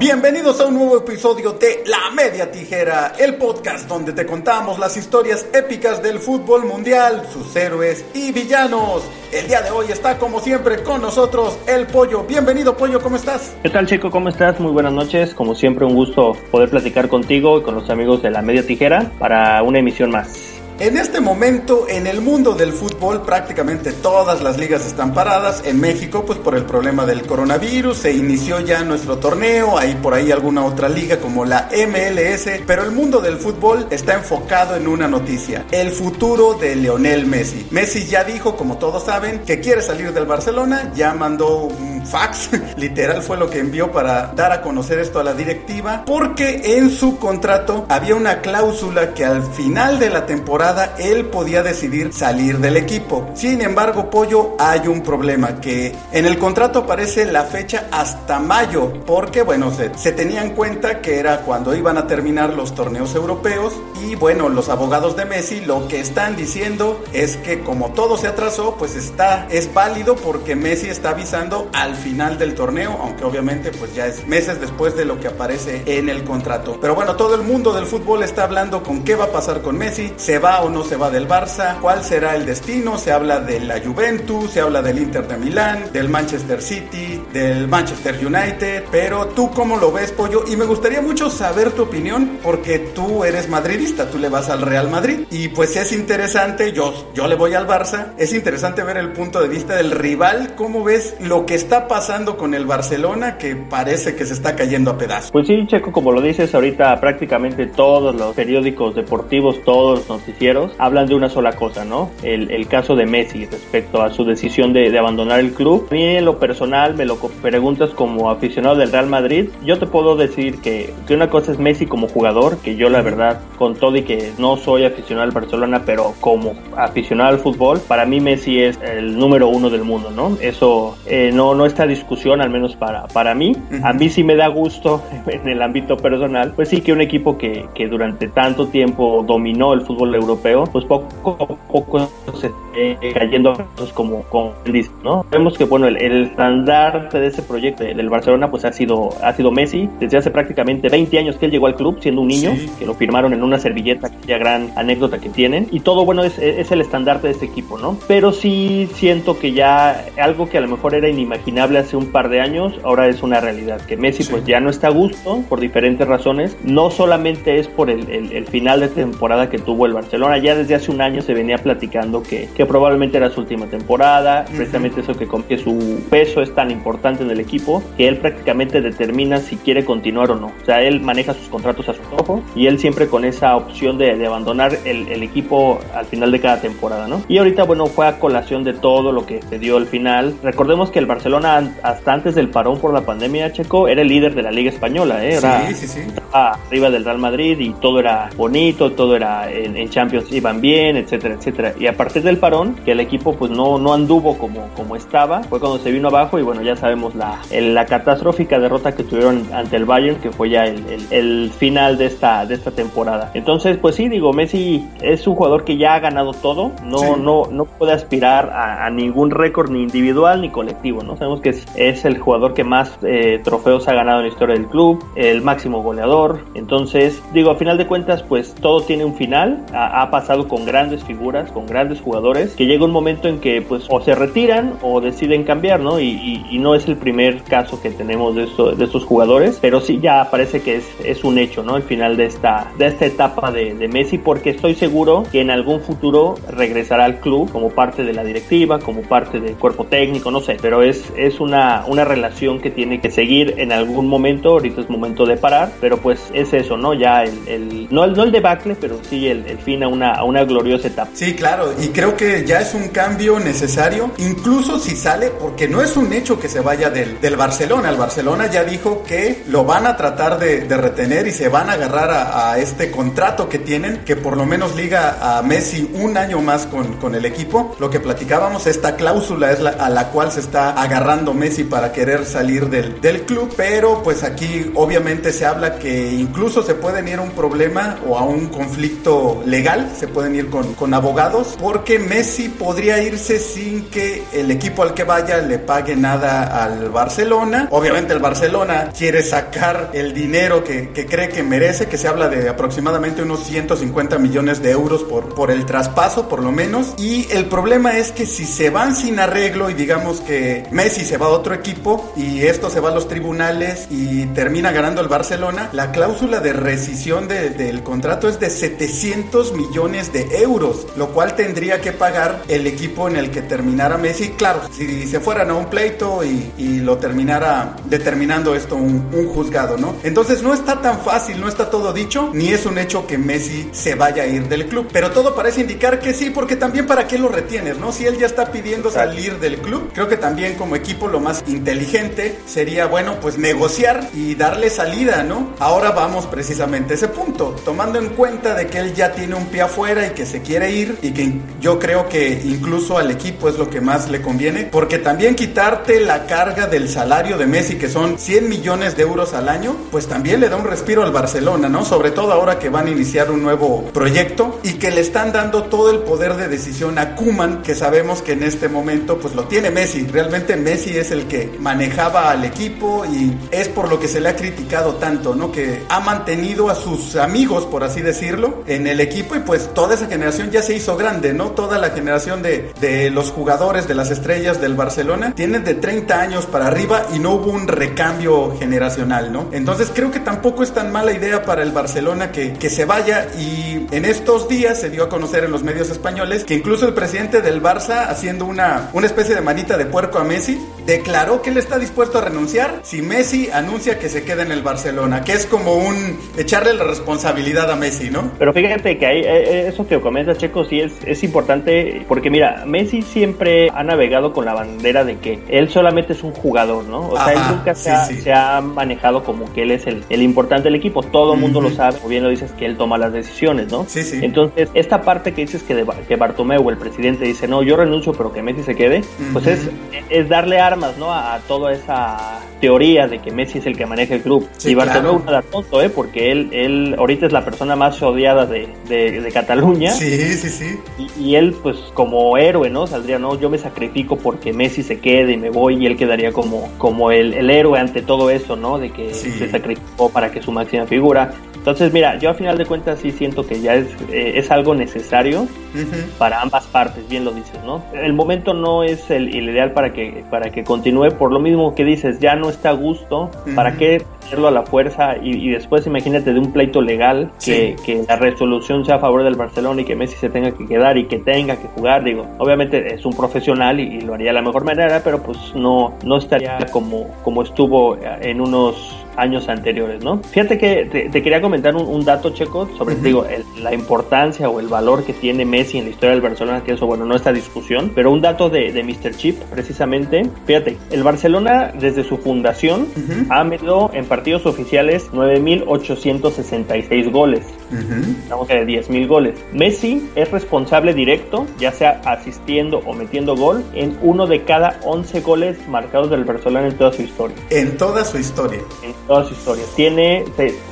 Bienvenidos a un nuevo episodio de La Media Tijera, el podcast donde te contamos las historias épicas del fútbol mundial, sus héroes y villanos. El día de hoy está como siempre con nosotros el Pollo. Bienvenido Pollo, ¿cómo estás? ¿Qué tal Chico? ¿Cómo estás? Muy buenas noches. Como siempre un gusto poder platicar contigo y con los amigos de La Media Tijera para una emisión más. En este momento, en el mundo del fútbol, prácticamente todas las ligas están paradas. En México, pues por el problema del coronavirus, se inició ya nuestro torneo, hay por ahí alguna otra liga como la MLS, pero el mundo del fútbol está enfocado en una noticia, el futuro de Leonel Messi. Messi ya dijo, como todos saben, que quiere salir del Barcelona, ya mandó un fax, literal fue lo que envió para dar a conocer esto a la directiva, porque en su contrato había una cláusula que al final de la temporada él podía decidir salir del equipo. Sin embargo, Pollo, hay un problema que en el contrato aparece la fecha hasta mayo, porque bueno, se, se tenía en cuenta que era cuando iban a terminar los torneos europeos y bueno, los abogados de Messi lo que están diciendo es que como todo se atrasó, pues está es válido porque Messi está avisando al final del torneo, aunque obviamente pues ya es meses después de lo que aparece en el contrato. Pero bueno, todo el mundo del fútbol está hablando con qué va a pasar con Messi, se va o no se va del Barça, cuál será el destino, se habla de la Juventus, se habla del Inter de Milán, del Manchester City, del Manchester United, pero tú cómo lo ves, Pollo, y me gustaría mucho saber tu opinión porque tú eres madridista, tú le vas al Real Madrid y pues es interesante, yo, yo le voy al Barça, es interesante ver el punto de vista del rival, cómo ves lo que está pasando con el Barcelona que parece que se está cayendo a pedazos. Pues sí, Checo, como lo dices ahorita prácticamente todos los periódicos deportivos, todos los noticieros, hablan de una sola cosa, ¿no? El, el caso de Messi respecto a su decisión de, de, abandonar el club. A mí en lo personal me lo preguntas como aficionado del Real Madrid. Yo te puedo decir que, que una cosa es Messi como jugador, que yo la verdad, con todo y que no soy aficionado al Barcelona, pero como aficionado al fútbol, para mí Messi es el número uno del mundo, ¿no? Eso eh, no, no está discusión, al menos para, para mí. A mí sí me da gusto en el ámbito personal, pues sí que un equipo que, que durante tanto tiempo dominó el fútbol europeo pues poco a poco se está cayendo como, como dice, ¿no? Vemos que, bueno, el, el estandarte de ese proyecto del Barcelona, pues ha sido, ha sido Messi, desde hace prácticamente 20 años que él llegó al club, siendo un niño, sí. que lo firmaron en una servilleta, aquella gran anécdota que tienen, y todo, bueno, es, es el estandarte de este equipo, ¿no? Pero sí siento que ya algo que a lo mejor era inimaginable hace un par de años, ahora es una realidad, que Messi sí. pues ya no está a gusto por diferentes razones, no solamente es por el, el, el final de temporada que tuvo el Barcelona, Barcelona ya desde hace un año se venía platicando que, que probablemente era su última temporada, uh -huh. precisamente eso que, que su peso es tan importante en el equipo que él prácticamente determina si quiere continuar o no. O sea, él maneja sus contratos a su ojo y él siempre con esa opción de, de abandonar el, el, equipo al final de cada temporada, ¿no? Y ahorita, bueno, fue a colación de todo lo que se dio al final. Recordemos que el Barcelona, hasta antes del parón por la pandemia, Checo, era el líder de la Liga Española, ¿eh? Era, sí, sí, sí. Estaba arriba del Real Madrid y todo era bonito, todo era en, en Champions iban bien, etcétera, etcétera. Y a partir del parón, que el equipo pues no, no anduvo como, como estaba, fue cuando se vino abajo y bueno, ya sabemos la, el, la catastrófica derrota que tuvieron ante el Bayern, que fue ya el, el, el, final de esta, de esta temporada. Entonces, pues sí, digo, Messi es un jugador que ya ha ganado todo, no, sí. no, no puede aspirar a, a ningún récord ni individual ni colectivo, ¿no? Sabemos que es, es el jugador que más eh, trofeos ha ganado en la historia del club, el máximo goleador. Entonces, digo, a final de cuentas, pues todo tiene un final. Ha, ha pasado con grandes figuras, con grandes jugadores, que llega un momento en que pues o se retiran o deciden cambiar, ¿no? Y, y, y no es el primer caso que tenemos de, esto, de estos jugadores, pero sí ya parece que es, es, un hecho, ¿no? El final de esta, de esta etapa de, de, Messi, porque estoy seguro que en algún futuro regresará al club como parte de la directiva, como parte del cuerpo técnico, no sé, pero es, es una, una relación que tiene que seguir en algún momento, ahorita es momento de parar, pero pues es eso, ¿no? Ya el, el no, el, no el debacle, pero sí el, el fin a una, gloriosa etapa. Sí, claro, y creo que ya es un cambio necesario, incluso si sale, porque no es un hecho que se vaya del, Barcelona, el Barcelona ya dijo que lo van a tratar de, retener y se van a agarrar a, este contrato que tienen, que por lo menos liga a Messi un año más con, el equipo. Lo que platicábamos, esta cláusula es a la cual se está agarrando Messi para querer salir del, del club, pero pues aquí obviamente se habla que incluso se puede ir a un problema o a un conflicto legal se pueden ir con, con abogados, porque Messi podría irse sin que el equipo al que vaya le pague nada al Barcelona. Obviamente el Barcelona quiere sacar el dinero que, que cree que merece, que se habla de aproximadamente unos 150 millones de euros por, por el traspaso, por lo menos. Y el problema es que si se van sin arreglo y digamos que Messi se va a otro equipo y esto se va a los tribunales y termina ganando el Barcelona, la cláusula de rescisión del contrato es de 700 millones de euros, lo cual tendría que pagar el equipo en el que terminara Messi. Claro, si se fueran a un pleito y, y lo terminara determinando esto un, un, juzgado, ¿no? Entonces no está tan fácil, no está todo dicho, ni es un hecho que Messi se vaya a ir del club, pero todo parece indicar que sí, porque también para qué lo retienes, ¿no? Si él ya está pidiendo salir del club, creo que también como equipo lo más inteligente sería, bueno, pues negociar y darle salida, ¿no? Ahora vamos precisamente a ese punto, tomando en cuenta de que él ya tiene un pie afuera y que se quiere ir y que yo creo que incluso al equipo es lo que más le conviene, porque también quitarte la carga del salario de Messi, que son 100 millones de euros al año, pues también le da un respiro al Barcelona, ¿no? Sobre todo ahora que van a iniciar un nuevo proyecto y que le están dando todo el poder de decisión a Kuman, que sabemos que en este momento pues lo tiene Messi. Realmente Messi es el que manejaba al equipo y es por lo que se le ha criticado tanto, ¿no? Que ha mantenido a sus amigos, por así decirlo, en el equipo y pues toda esa generación ya se hizo grande, ¿no? Toda la generación de, de los jugadores, de las estrellas del Barcelona, tienen de 30 años para arriba y no hubo un recambio generacional, ¿no? Entonces creo que tampoco es tan mala idea para el Barcelona que, que se vaya y en estos días se dio a conocer en los medios españoles que incluso el presidente del Barça, haciendo una, una especie de manita de puerco a Messi, declaró que él está dispuesto a renunciar si Messi anuncia que se queda en el Barcelona, que es como un echarle la responsabilidad a Messi, ¿no? Pero fíjate que eh, eso que comenta Checo sí es, es importante porque mira, Messi siempre ha navegado con la bandera de que él solamente es un jugador, ¿no? O sea, él nunca sí, se, ha, sí. se, ha, manejado como que él es el, el importante del equipo, todo el uh -huh. mundo lo sabe, o bien lo dices que él toma las decisiones, ¿no? Sí, sí. Entonces, esta parte que dices que, de, que Bartomeu, el presidente, dice, no, yo renuncio, pero que Messi se quede, uh -huh. pues es, es darle armas, ¿no? A, a, toda esa teoría de que Messi es el que maneja el club. Sí, y Bartomeu claro. nada tonto, ¿eh? Porque él, él ahorita es la persona más odiada de, de, de Cataluña. Sí, sí, sí. Y, y, él, pues, como héroe, ¿no? Saldría, no, yo me sacrifico porque Messi se quede y me voy y él quedaría como, como el, el héroe ante todo eso, ¿no? De que sí. se sacrificó para que su máxima figura. Entonces, mira, yo a final de cuentas sí siento que ya es, eh, es algo necesario uh -huh. para ambas partes, bien lo dices, ¿no? El momento no es el, el, ideal para que, para que continúe, por lo mismo que dices, ya no está a gusto, uh -huh. ¿para qué hacerlo a la fuerza? Y, y, después imagínate de un pleito legal que, sí. que, la resolución sea a favor del Barcelona y que Messi se tenga que quedar y que tenga que jugar, digo, obviamente es un profesional y, y lo haría de la mejor manera, pero pues no, no estaría como, como estuvo en unos años anteriores, ¿no? Fíjate que te, te quería comentar un, un, dato, Checo, sobre, uh -huh. digo, el, la importancia o el valor que tiene Messi en la historia del Barcelona, que eso, bueno, no está discusión, pero un dato de, de Mr. Chip, precisamente, fíjate, el Barcelona, desde su fundación, uh -huh. ha metido en partidos oficiales 9.866 goles, uh -huh. estamos de 10.000 goles. Messi es responsable directo, ya sea asistiendo o metiendo gol, en uno de cada 11 goles marcados del Barcelona en toda su historia. En toda su historia. En toda su historia. Tiene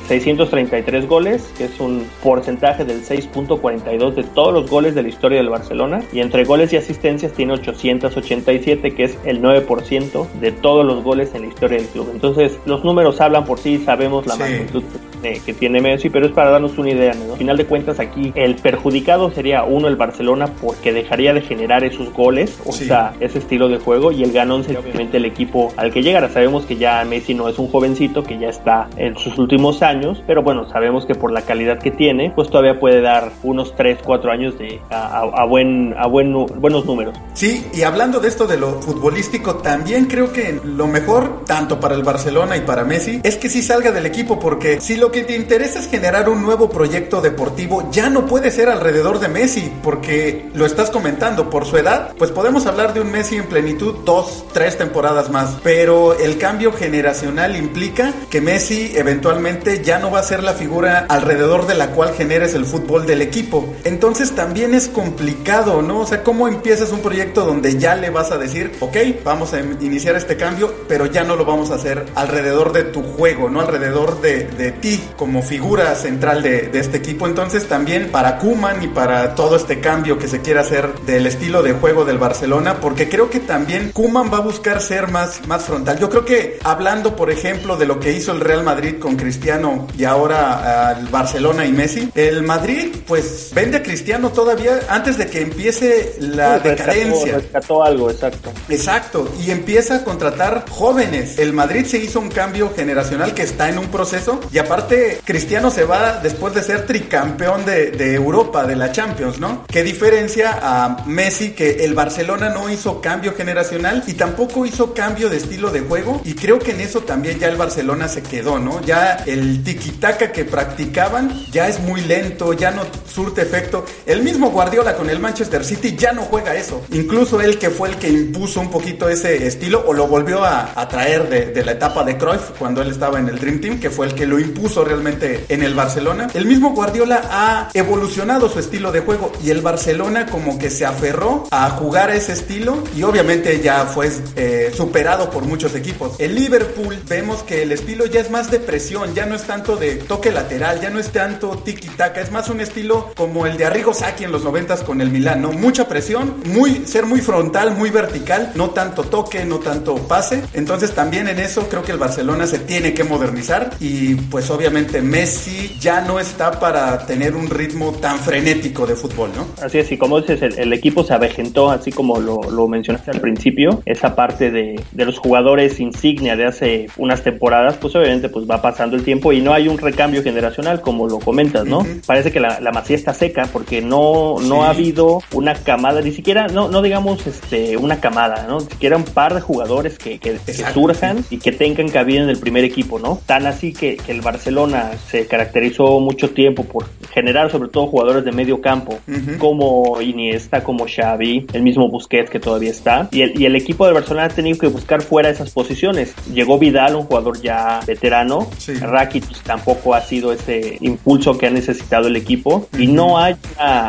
633 goles, que es un porcentaje del 6.42 de todos los goles de la historia del Barcelona. Y entre goles y asistencias tiene 887, que es el 9% de todos los goles en la historia del club. Entonces, los números hablan por sí, sabemos la sí. magnitud que tiene Messi, pero es para darnos una idea, ¿no? Al final de cuentas, aquí el perjudicado sería uno el Barcelona porque dejaría de generar esos goles, o sí. sea, ese estilo de juego, y el ganón sería obviamente el equipo al que llegara. Sabemos que ya Messi no es un jovencito, que ya está en sus últimos años, pero bueno, sabemos que por la calidad que tiene, pues todavía puede dar unos 3, 4 años de, a, a, buen, a buen, buenos números. Sí, y hablando de esto de lo futbolístico, también creo que lo mejor, tanto para el Barcelona y para Messi, es que sí salga del equipo, porque si lo que te interesa es generar un nuevo proyecto deportivo, ya no puede ser alrededor de Messi, porque lo estás comentando, por su edad, pues podemos hablar de un Messi en plenitud dos, tres temporadas más, pero el cambio generacional implica que Messi eventualmente ya no va a ser la figura alrededor de la cual generes el fútbol del equipo. Entonces también es complicado, ¿no? O sea, ¿cómo empiezas un proyecto donde ya le vas a decir, ok, vamos a iniciar este cambio, pero ya no lo vamos a hacer alrededor de tu juego, ¿no? Alrededor de, de ti Como figura central de, este equipo. Entonces también para Kuman y para todo este cambio que se quiere hacer del estilo de juego del Barcelona, porque creo que también Kuman va a buscar ser más, más frontal. Yo creo que hablando, por ejemplo, de lo que hizo el Real Madrid con Cristiano y ahora el Barcelona y Messi, el Madrid pues vende a Cristiano todavía antes de que empiece la decadencia. Rescató algo, exacto. Exacto, y empieza a contratar jóvenes. El Madrid se hizo un cambio generacional que está en un proceso y Cristiano se va después de ser tricampeón de, de Europa, de la Champions, ¿no? Qué diferencia a Messi que el Barcelona no hizo cambio generacional y tampoco hizo cambio de estilo de juego y creo que en eso también ya el Barcelona se quedó, ¿no? Ya el tiki-taka que practicaban ya es muy lento, ya no surte efecto. El mismo Guardiola con el Manchester City ya no juega eso. Incluso él que fue el que impuso un poquito ese estilo o lo volvió a, traer de, la etapa de Cruyff cuando él estaba en el Dream Team, que fue el que lo impuso realmente en el Barcelona. El mismo Guardiola ha evolucionado su estilo de juego y el Barcelona como que se aferró a jugar a ese estilo y obviamente ya fue eh, superado por muchos equipos. El Liverpool vemos que el estilo ya es más de presión, ya no es tanto de toque lateral, ya no es tanto tiki-taka, es más un estilo como el de Arrigo Sacchi en los noventas con el Milán, ¿no? Mucha presión, muy, ser muy frontal, muy vertical, no tanto toque, no tanto pase. Entonces también en eso creo que el Barcelona se tiene que modernizar y pues obviamente Messi ya no está para tener un ritmo tan frenético de fútbol, ¿no? Así es, y como dices, el, equipo se avejentó, así como lo, lo, mencionaste al principio, esa parte de, de los jugadores insignia de hace unas temporadas, pues obviamente pues va pasando el tiempo y no hay un recambio generacional como lo comentas, ¿no? Parece que la, la masía está seca porque no, no ha habido una camada, ni siquiera, no, no digamos este, una camada, ¿no? Ni siquiera un par de jugadores que, que, surjan y que tengan cabida en el primer equipo, ¿no? Tan así que, que, el Barcelona se caracterizó mucho tiempo por generar sobre todo jugadores de medio campo, como Iniesta, como Xavi, el mismo Busquets que todavía está, y el, y el equipo del Barcelona ha tenido que buscar fuera esas posiciones. Llegó Vidal, un jugador ya veterano, sí. Rakitic tampoco ha sido ese impulso que ha necesitado el equipo, y no hay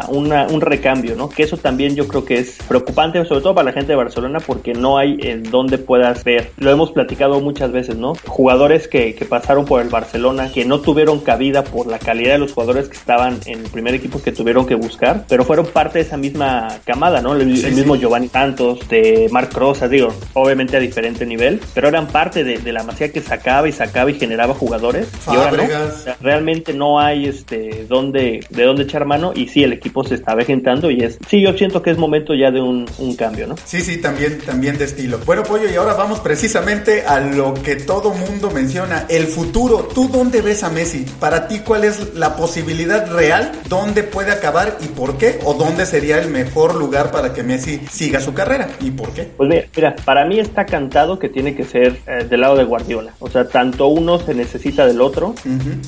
una, un recambio, ¿no? Que eso también yo creo que es preocupante, sobre todo para la gente de Barcelona, porque no hay en donde puedas ver. Lo hemos platicado muchas veces, ¿no? Jugadores que, que pasaron por el Barcelona, que no tuvieron cabida por la calidad de los jugadores que estaban en el primer equipo que tuvieron que buscar, pero fueron parte de esa misma camada, ¿no? El, mismo Giovanni Santos, de Marc Rosa, digo, obviamente a diferente nivel, pero eran parte de, de, la masía que sacaba y sacaba y generaba jugadores. Y ahora no. realmente no hay este dónde, de dónde echar mano y sí, el equipo se está vejentando y es, sí, yo siento que es momento ya de un, un cambio, ¿no? Sí, sí, también, también de estilo. Bueno, Pollo, y ahora vamos precisamente a lo que todo mundo menciona, el futuro. ¿Tú dónde ves a Messi? Para ti, ¿cuál es la posibilidad real? ¿Dónde puede acabar y por qué? ¿O dónde sería el mejor lugar para que Messi siga su carrera y por qué? Pues mira, mira para mí está cantado que tiene que ser eh, del lado de Guardiola. O sea, tanto uno se necesita del otro.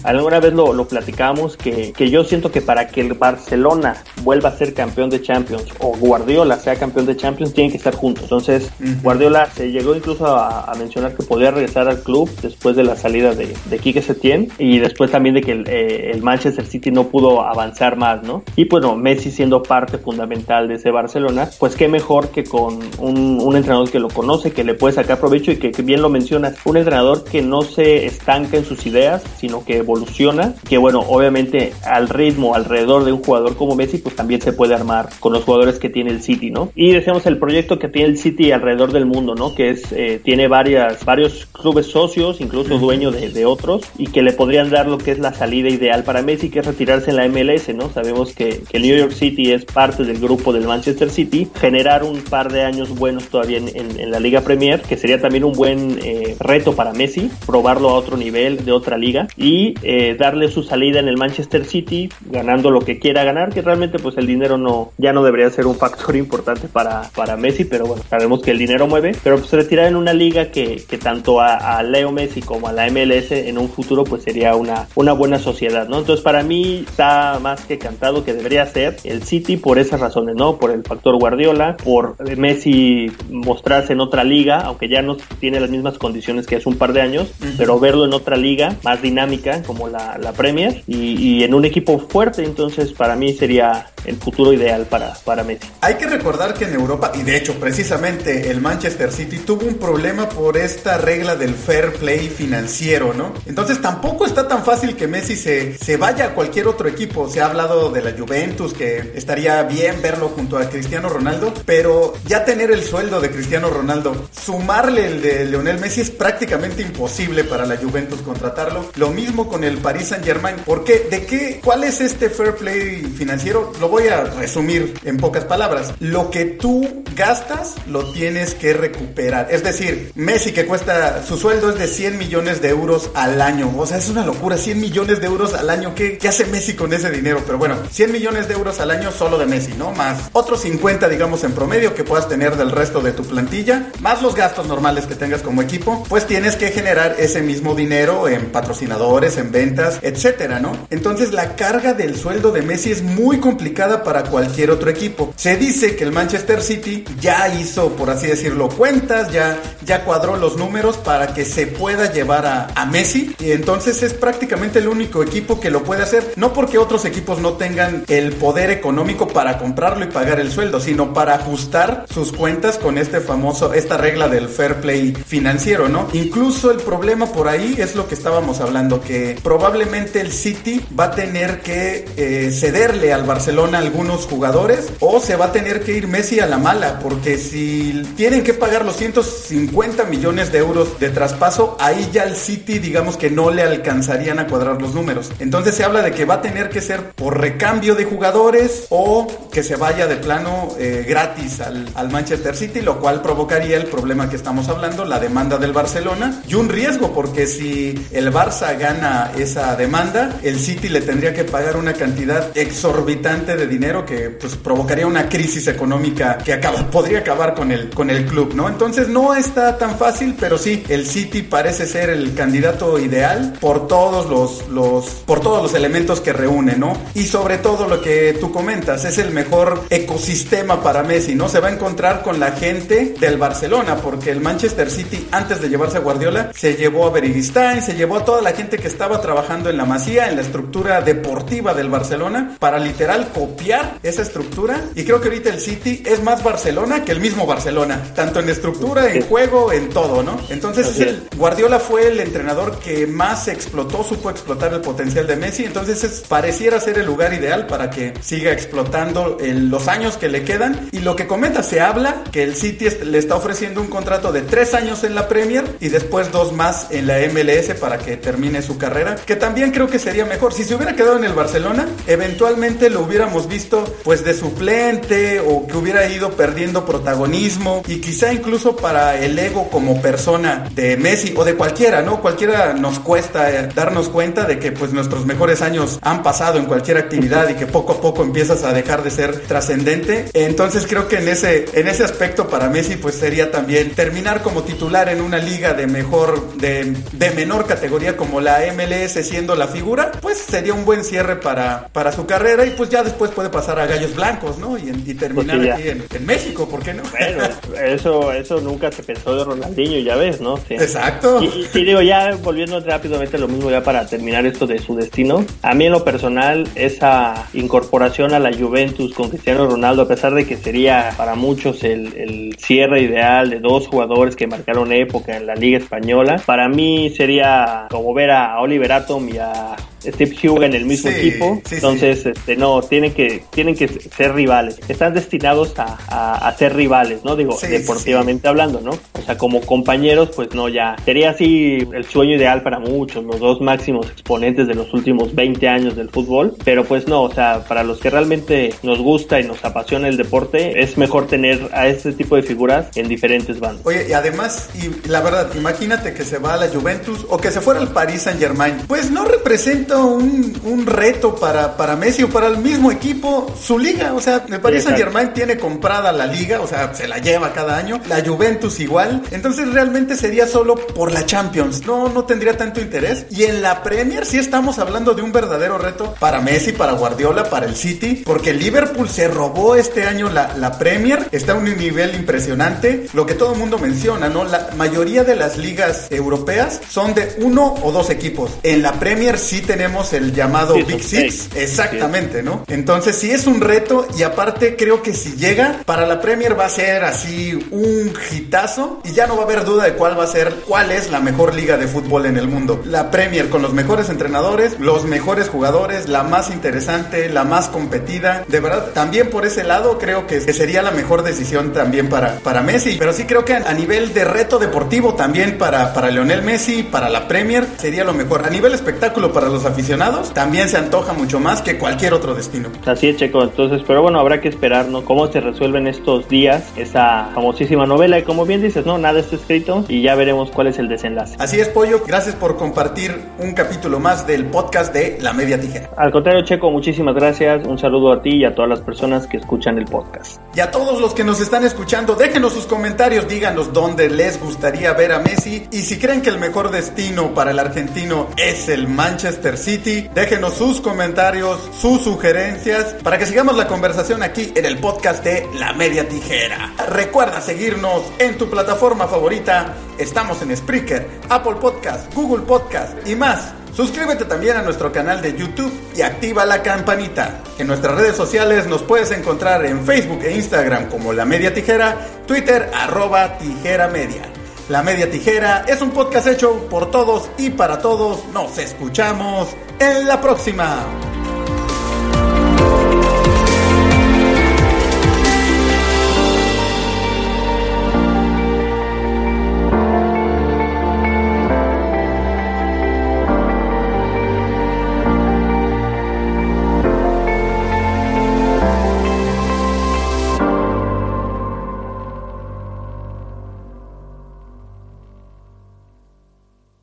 Alguna vez lo, lo platicamos que, que yo siento que para que el Barcelona vuelva a ser campeón de Champions o Guardiola sea campeón de Champions, tienen que estar juntos. Entonces, Guardiola se llegó incluso a, mencionar que podía regresar al club después de la salida de, de Quique Setién y después también de que el, eh, el, Manchester City no pudo avanzar más, ¿no? Y bueno, Messi siendo parte fundamental de ese Barcelona, pues qué mejor que con un, un entrenador que lo conoce, que le puede sacar provecho y que, que, bien lo mencionas, un entrenador que no se estanca en sus ideas, sino que evoluciona, que bueno, obviamente al ritmo, alrededor de un jugador como Messi, pues también se puede armar con los jugadores que tiene el City, ¿no? Y decíamos el proyecto que tiene el City alrededor del mundo, ¿no? Que es, eh, tiene varias, varios clubes socios, incluso dueño de, de, otros, y que le podrían dar lo que es la salida ideal para Messi, que es retirarse en la MLS, ¿no? Sabemos que, que New York City es parte del grupo del Manchester City, generar un par de años buenos todavía en, en, en la Liga Premier, que sería también un buen eh, reto para Messi, probarlo a otro nivel de otra liga y eh, darle su salida en el Manchester City, ganando lo que quiera ganar, que realmente pues el dinero no ya no debería ser un factor importante para, para Messi, pero bueno, sabemos que el dinero mueve, pero pues retirar en una liga que, que tanto a, a, Leo Messi como a la MLS en un futuro pues sería una, una buena sociedad, ¿no? Entonces para mí está más que cantado que debería ser el City por esas razones, ¿no? Por el factor Guardiola, por Messi mostrarse en otra liga, aunque ya no tiene las mismas condiciones que hace un par de años, uh -huh. pero verlo en otra liga más dinámica como la, la Premier y, y en un equipo fuerte, entonces para mí sería el futuro ideal para, para Messi. Hay que recordar que en Europa, y de hecho precisamente el Manchester City tuvo un problema por esta regla del fair play financiero, ¿no? Entonces tampoco está tan fácil que Messi se, se vaya a cualquier otro equipo. Se ha hablado de la Juventus, que estaría bien verlo junto a Cristiano Ronaldo, pero ya tener el sueldo de Cristiano Ronaldo, sumarle el de Lionel Messi es prácticamente imposible para la Juventus contratarlo. Lo mismo con el Paris Saint Germain. ¿Por qué? ¿De qué? ¿Cuál es este fair play financiero? Lo voy a resumir en pocas palabras. Lo que tú gastas lo tienes que recuperar. Es decir, Messi que cuesta su sueldo es de 100 millones de euros al año. O sea, es una locura. 100 millones de euros al año. ¿Qué, hace Messi con ese dinero? Pero bueno, 100 millones de euros al año solo de Messi, ¿no? Más otros 50, digamos, en promedio que puedas tener del resto de tu plantilla, más los gastos normales que tengas como equipo, pues tienes que generar ese mismo dinero en patrocinadores, en ventas, etcétera, ¿no? Entonces la carga del sueldo de Messi es muy complicada para cualquier otro equipo. Se dice que el Manchester City ya hizo, por así decirlo, cuentas, ya, ya cuadró los números para que se pueda llevar a, a Messi y entonces es prácticamente el único equipo que lo puede hacer, no porque otros equipos no tengan el poder económico para comprarlo y pagar el sueldo, sino para ajustar sus cuentas con este famoso, esta regla del fair play financiero, ¿no? Incluso el problema por ahí es lo que estábamos hablando, que probablemente el City va a tener que eh, cederle al Barcelona algunos jugadores o se va a tener que ir Messi a la mala, porque si tienen que pagar los 150 millones de euros de traspaso, ahí ya el City digamos que no le alcanzarían a cuadrar los números. Entonces se habla de que va a tener que ser por recambio de jugadores o que se vaya de plano eh, gratis al, al Manchester City, lo cual provocaría el problema que estamos hablando, la demanda del Barcelona y un riesgo porque si el Barça gana esa demanda, el City le tendría que pagar una cantidad exorbitante de dinero que pues provocaría una crisis económica que acaba, podría acabar con el, con el club, ¿no? Entonces no está tan fácil, pero sí, el City parece ser el candidato ideal por todos los, los, por todos los elementos que reúne, ¿no? Y sobre todo lo que tú comentas, es el mejor ecosistema para Messi, ¿no? Se va a encontrar con la gente del Barcelona, porque el Manchester City, antes de llevarse a Guardiola, se llevó a Berigstein, se llevó a toda la gente que estaba trabajando en la masía, en la estructura deportiva del Barcelona, para literal copiar esa estructura. Y creo que ahorita el City es más Barcelona que el mismo Barcelona, tanto en estructura, en juego, en todo, ¿no? Entonces, el, Guardiola fue el entrenador que más explotó, supo explotar el potencial de Messi, entonces es, pareciera ser el lugar ideal para que siga explotando en los años que le quedan. Y lo que comenta, se habla que el City le está ofreciendo un contrato de tres años en la Premier y después dos más en la MLS para que termine su carrera, que también creo que sería mejor. Si se hubiera quedado en el Barcelona, eventualmente lo hubiéramos visto pues de suplente o que hubiera ido perdiendo protagonismo y quizá incluso para el ego como persona de Messi o de cualquiera, ¿no? Cualquiera nos cuesta eh, darnos cuenta de que pues nuestros mejores años han pasado en cualquier actividad y que poco a poco empiezas a dejar de ser trascendente. Entonces creo que en ese, en ese aspecto para Messi pues sería también terminar como titular en una liga de mejor, de, de menor categoría como la MLS siendo la figura, pues sería un buen cierre para, para su carrera y pues ya después puede pasar a Gallos Blancos, ¿no? Y, y terminar Pues sí, aquí en, en México, ¿por qué no? Bueno, eso, eso nunca se pensó de Ronaldinho, ya ves, ¿no? Sí. Exacto. Y, y- y digo, ya volviendo rápidamente lo mismo, ya para terminar esto de su destino, a mí en lo personal, esa incorporación a la Juventus con Cristiano Ronaldo, a pesar de que sería para muchos el, el cierre ideal de dos jugadores que marcaron época en la Liga Española, para mí sería como ver a Oliver Atom y a Steve Hugh en el mismo Sí, equipo. sí, sí. Entonces, este, no, tienen que, tienen que ser rivales. Están destinados a, a- a ser rivales, ¿no? Digo, deportivamente hablando, ¿no? O sea, como compañeros, pues no, ya. Sería así el sueño ideal para muchos, los dos máximos exponentes de los últimos 20 años del fútbol. Pero pues no, o sea, para los que realmente nos gusta y nos apasiona el deporte, es mejor tener a este tipo de figuras en diferentes bandos. Oye, y además, y la verdad, imagínate que se va a la Juventus o que se fuera al Paris Saint Germain. Pues no representa un, un reto para, para Messi o para el mismo equipo su liga. O sea, el Paris Saint. Germain tiene comprada la liga, o sea, se la lleva cada año. La Juventus igual. Entonces realmente sería solo por la Champions. No, no tendría tanto interés. Y en la Premier sí estamos hablando de un verdadero reto para Messi, para Guardiola, para el City. Porque Liverpool se robó este año la, la Premier. Está a un nivel impresionante. Lo que todo el mundo menciona, ¿no? La mayoría de las ligas europeas son de uno o dos equipos. En la Premier sí tenemos tenemos el llamado Big Six. Exactamente, ¿no? Entonces sí es un reto y aparte creo que si llega, para la Premier va a ser así un hitazo y ya no va a haber duda de cuál va a ser, cuál es la mejor liga de fútbol en el mundo. La Premier con los mejores entrenadores, los mejores jugadores, la más interesante, la más competida. De verdad, también por ese lado creo que sería la mejor decisión también para, para Messi. Pero sí creo que a nivel de reto deportivo también para, para Lionel Messi, para la Premier, sería lo mejor. A nivel espectáculo para los aficionados, también se antoja mucho más que cualquier otro destino. Así es, Checo. Entonces, pero bueno, habrá que esperar, ¿no? Cómo se resuelven estos días esa famosísima novela. Y como bien dices, no, nada está escrito y ya veremos cuál es el desenlace. Así es, Pollo. Gracias por compartir un capítulo más del podcast de La Media Tijera. Al contrario, Checo, muchísimas gracias. Un saludo a ti y a todas las personas que escuchan el podcast. Y a todos los que nos están escuchando, déjenos sus comentarios, díganos dónde les gustaría ver a Messi y si creen que el mejor destino para el argentino es el Manchester City, déjenos sus comentarios, sus sugerencias para que sigamos la conversación aquí en el podcast de La Media Tijera. Recuerda seguirnos en tu plataforma favorita. Estamos en Spreaker, Apple Podcast, Google Podcast y más. Suscríbete también a nuestro canal de YouTube y activa la campanita. En nuestras redes sociales nos puedes encontrar en Facebook e Instagram como La Media Tijera, Twitter arroba Tijera Media. La Media Tijera es un podcast hecho por todos y para todos. Nos escuchamos en la próxima.